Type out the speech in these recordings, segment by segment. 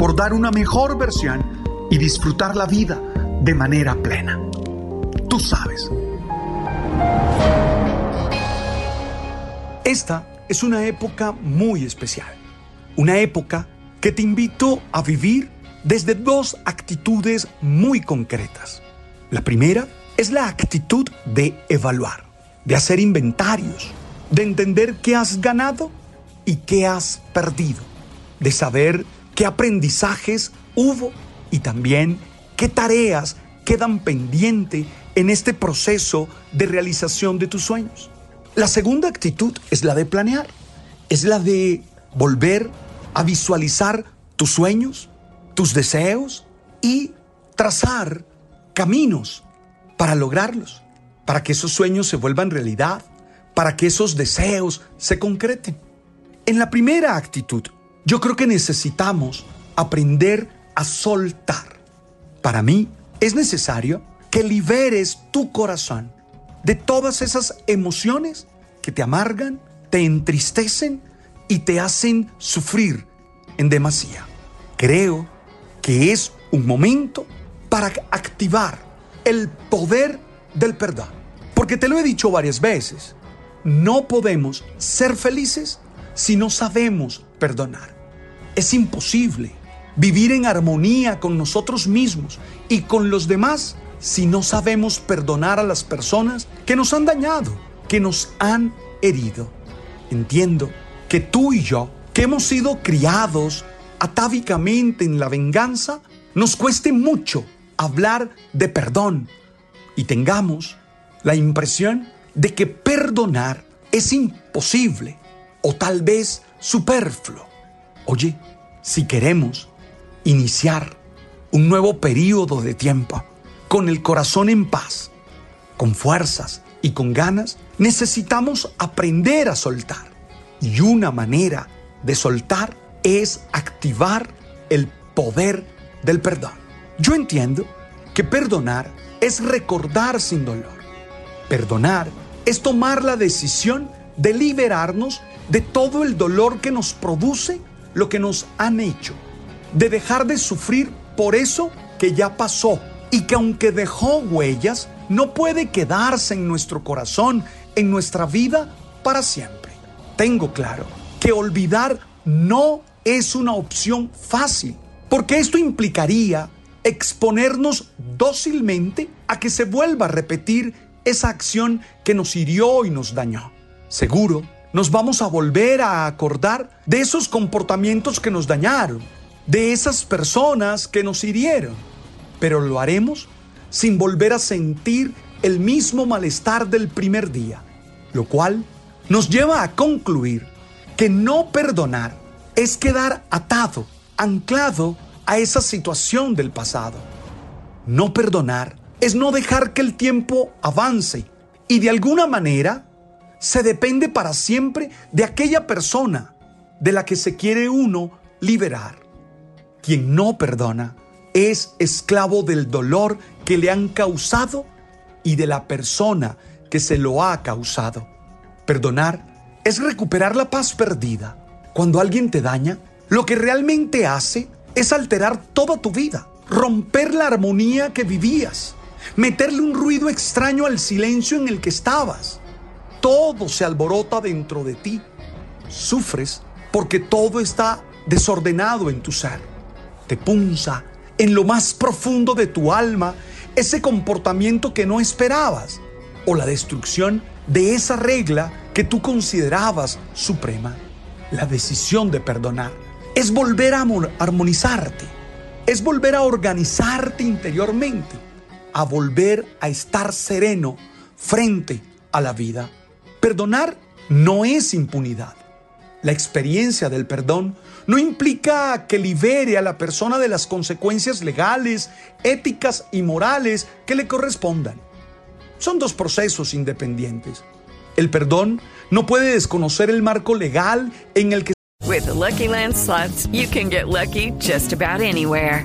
por dar una mejor versión y disfrutar la vida de manera plena. Tú sabes. Esta es una época muy especial. Una época que te invito a vivir desde dos actitudes muy concretas. La primera es la actitud de evaluar, de hacer inventarios, de entender qué has ganado y qué has perdido, de saber qué aprendizajes hubo y también qué tareas quedan pendientes en este proceso de realización de tus sueños. La segunda actitud es la de planear, es la de volver a visualizar tus sueños, tus deseos y trazar caminos para lograrlos, para que esos sueños se vuelvan realidad, para que esos deseos se concreten. En la primera actitud, yo creo que necesitamos aprender a soltar. Para mí es necesario que liberes tu corazón de todas esas emociones que te amargan, te entristecen y te hacen sufrir en demasía. Creo que es un momento para activar el poder del perdón. Porque te lo he dicho varias veces, no podemos ser felices si no sabemos perdonar. Es imposible vivir en armonía con nosotros mismos y con los demás si no sabemos perdonar a las personas que nos han dañado, que nos han herido. Entiendo que tú y yo, que hemos sido criados atávicamente en la venganza, nos cueste mucho hablar de perdón y tengamos la impresión de que perdonar es imposible o tal vez superfluo. Oye, si queremos iniciar un nuevo periodo de tiempo con el corazón en paz, con fuerzas y con ganas, necesitamos aprender a soltar. Y una manera de soltar es activar el poder del perdón. Yo entiendo que perdonar es recordar sin dolor. Perdonar es tomar la decisión de liberarnos de todo el dolor que nos produce lo que nos han hecho, de dejar de sufrir por eso que ya pasó y que aunque dejó huellas, no puede quedarse en nuestro corazón, en nuestra vida para siempre. Tengo claro que olvidar no es una opción fácil, porque esto implicaría exponernos dócilmente a que se vuelva a repetir esa acción que nos hirió y nos dañó. Seguro, nos vamos a volver a acordar de esos comportamientos que nos dañaron, de esas personas que nos hirieron, pero lo haremos sin volver a sentir el mismo malestar del primer día, lo cual nos lleva a concluir que no perdonar es quedar atado, anclado a esa situación del pasado. No perdonar es no dejar que el tiempo avance y de alguna manera se depende para siempre de aquella persona de la que se quiere uno liberar. Quien no perdona es esclavo del dolor que le han causado y de la persona que se lo ha causado. Perdonar es recuperar la paz perdida. Cuando alguien te daña, lo que realmente hace es alterar toda tu vida, romper la armonía que vivías, meterle un ruido extraño al silencio en el que estabas. Todo se alborota dentro de ti. Sufres porque todo está desordenado en tu ser. Te punza en lo más profundo de tu alma ese comportamiento que no esperabas o la destrucción de esa regla que tú considerabas suprema. La decisión de perdonar es volver a armonizarte, es volver a organizarte interiormente, a volver a estar sereno frente a la vida. Perdonar no es impunidad. La experiencia del perdón no implica que libere a la persona de las consecuencias legales, éticas y morales que le correspondan. Son dos procesos independientes. El perdón no puede desconocer el marco legal en el que With the Lucky Land you can get lucky just about anywhere.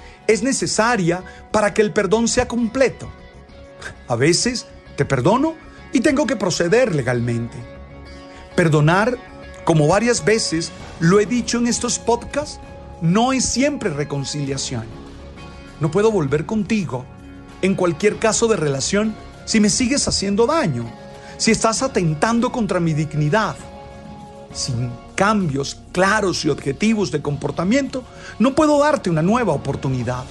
es necesaria para que el perdón sea completo. A veces te perdono y tengo que proceder legalmente. Perdonar, como varias veces lo he dicho en estos podcasts, no es siempre reconciliación. No puedo volver contigo en cualquier caso de relación si me sigues haciendo daño, si estás atentando contra mi dignidad. Sin cambios claros y objetivos de comportamiento, no puedo darte una nueva oportunidad.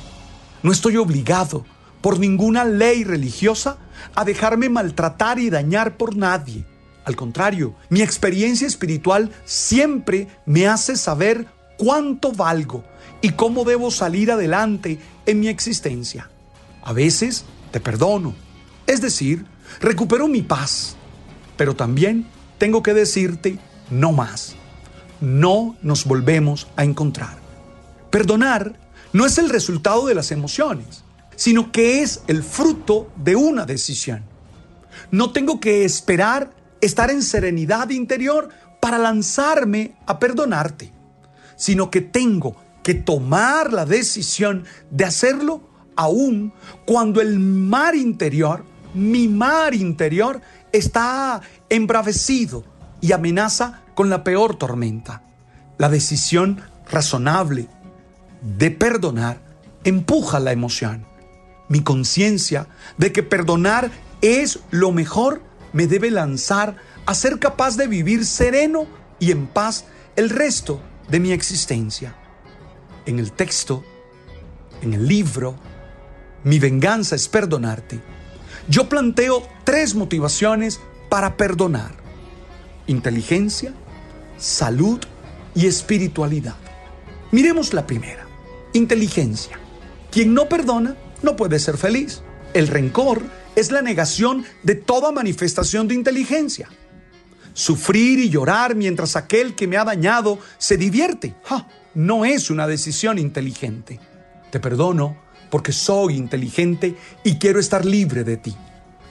No estoy obligado por ninguna ley religiosa a dejarme maltratar y dañar por nadie. Al contrario, mi experiencia espiritual siempre me hace saber cuánto valgo y cómo debo salir adelante en mi existencia. A veces te perdono, es decir, recupero mi paz, pero también tengo que decirte no más. No nos volvemos a encontrar. Perdonar no es el resultado de las emociones, sino que es el fruto de una decisión. No tengo que esperar estar en serenidad interior para lanzarme a perdonarte, sino que tengo que tomar la decisión de hacerlo aún cuando el mar interior, mi mar interior, está embravecido y amenaza con la peor tormenta. La decisión razonable de perdonar empuja la emoción. Mi conciencia de que perdonar es lo mejor me debe lanzar a ser capaz de vivir sereno y en paz el resto de mi existencia. En el texto, en el libro, mi venganza es perdonarte. Yo planteo tres motivaciones para perdonar. Inteligencia, salud y espiritualidad. Miremos la primera. Inteligencia. Quien no perdona no puede ser feliz. El rencor es la negación de toda manifestación de inteligencia. Sufrir y llorar mientras aquel que me ha dañado se divierte. No es una decisión inteligente. Te perdono porque soy inteligente y quiero estar libre de ti.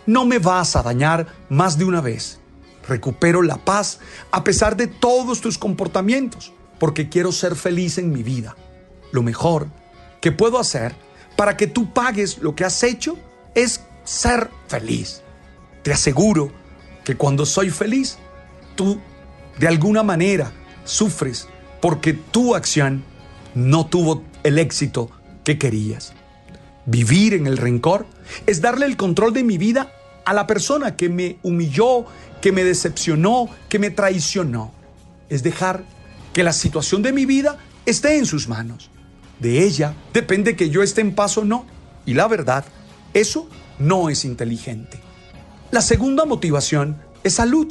No me vas a dañar más de una vez. Recupero la paz a pesar de todos tus comportamientos, porque quiero ser feliz en mi vida. Lo mejor que puedo hacer para que tú pagues lo que has hecho es ser feliz. Te aseguro que cuando soy feliz, tú de alguna manera sufres porque tu acción no tuvo el éxito que querías. Vivir en el rencor es darle el control de mi vida a la persona que me humilló, que me decepcionó, que me traicionó. Es dejar que la situación de mi vida esté en sus manos. De ella depende que yo esté en paz o no. Y la verdad, eso no es inteligente. La segunda motivación es salud.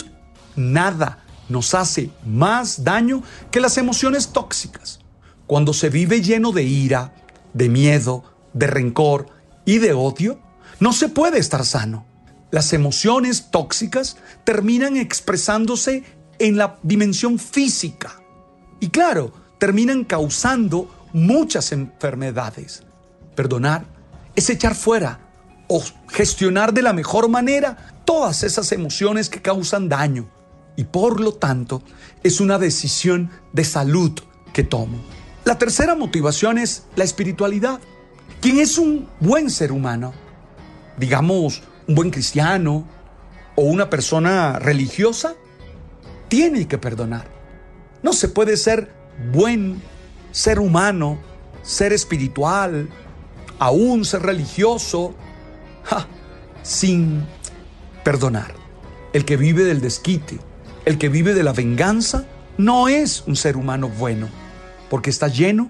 Nada nos hace más daño que las emociones tóxicas. Cuando se vive lleno de ira, de miedo, de rencor y de odio, no se puede estar sano. Las emociones tóxicas terminan expresándose en la dimensión física y claro, terminan causando muchas enfermedades. Perdonar es echar fuera o gestionar de la mejor manera todas esas emociones que causan daño y por lo tanto es una decisión de salud que tomo. La tercera motivación es la espiritualidad. Quien es un buen ser humano digamos, un buen cristiano o una persona religiosa, tiene que perdonar. No se puede ser buen ser humano, ser espiritual, aún ser religioso, sin perdonar. El que vive del desquite, el que vive de la venganza, no es un ser humano bueno, porque está lleno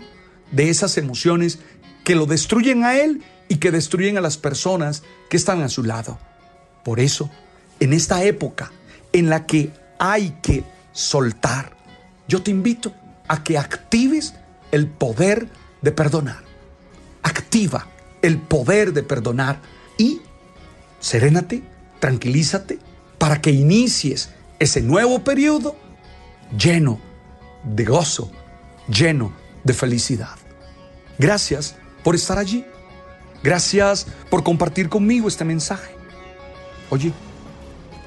de esas emociones que lo destruyen a él y que destruyen a las personas que están a su lado. Por eso, en esta época en la que hay que soltar, yo te invito a que actives el poder de perdonar. Activa el poder de perdonar y serénate, tranquilízate para que inicies ese nuevo periodo lleno de gozo, lleno de felicidad. Gracias por estar allí. Gracias por compartir conmigo este mensaje. Oye,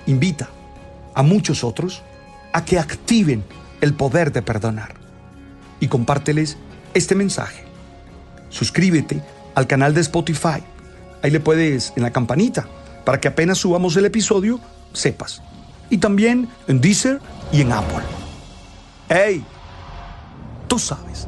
invita a muchos otros a que activen el poder de perdonar y compárteles este mensaje. Suscríbete al canal de Spotify. Ahí le puedes en la campanita para que apenas subamos el episodio sepas. Y también en Deezer y en Apple. ¡Hey! Tú sabes.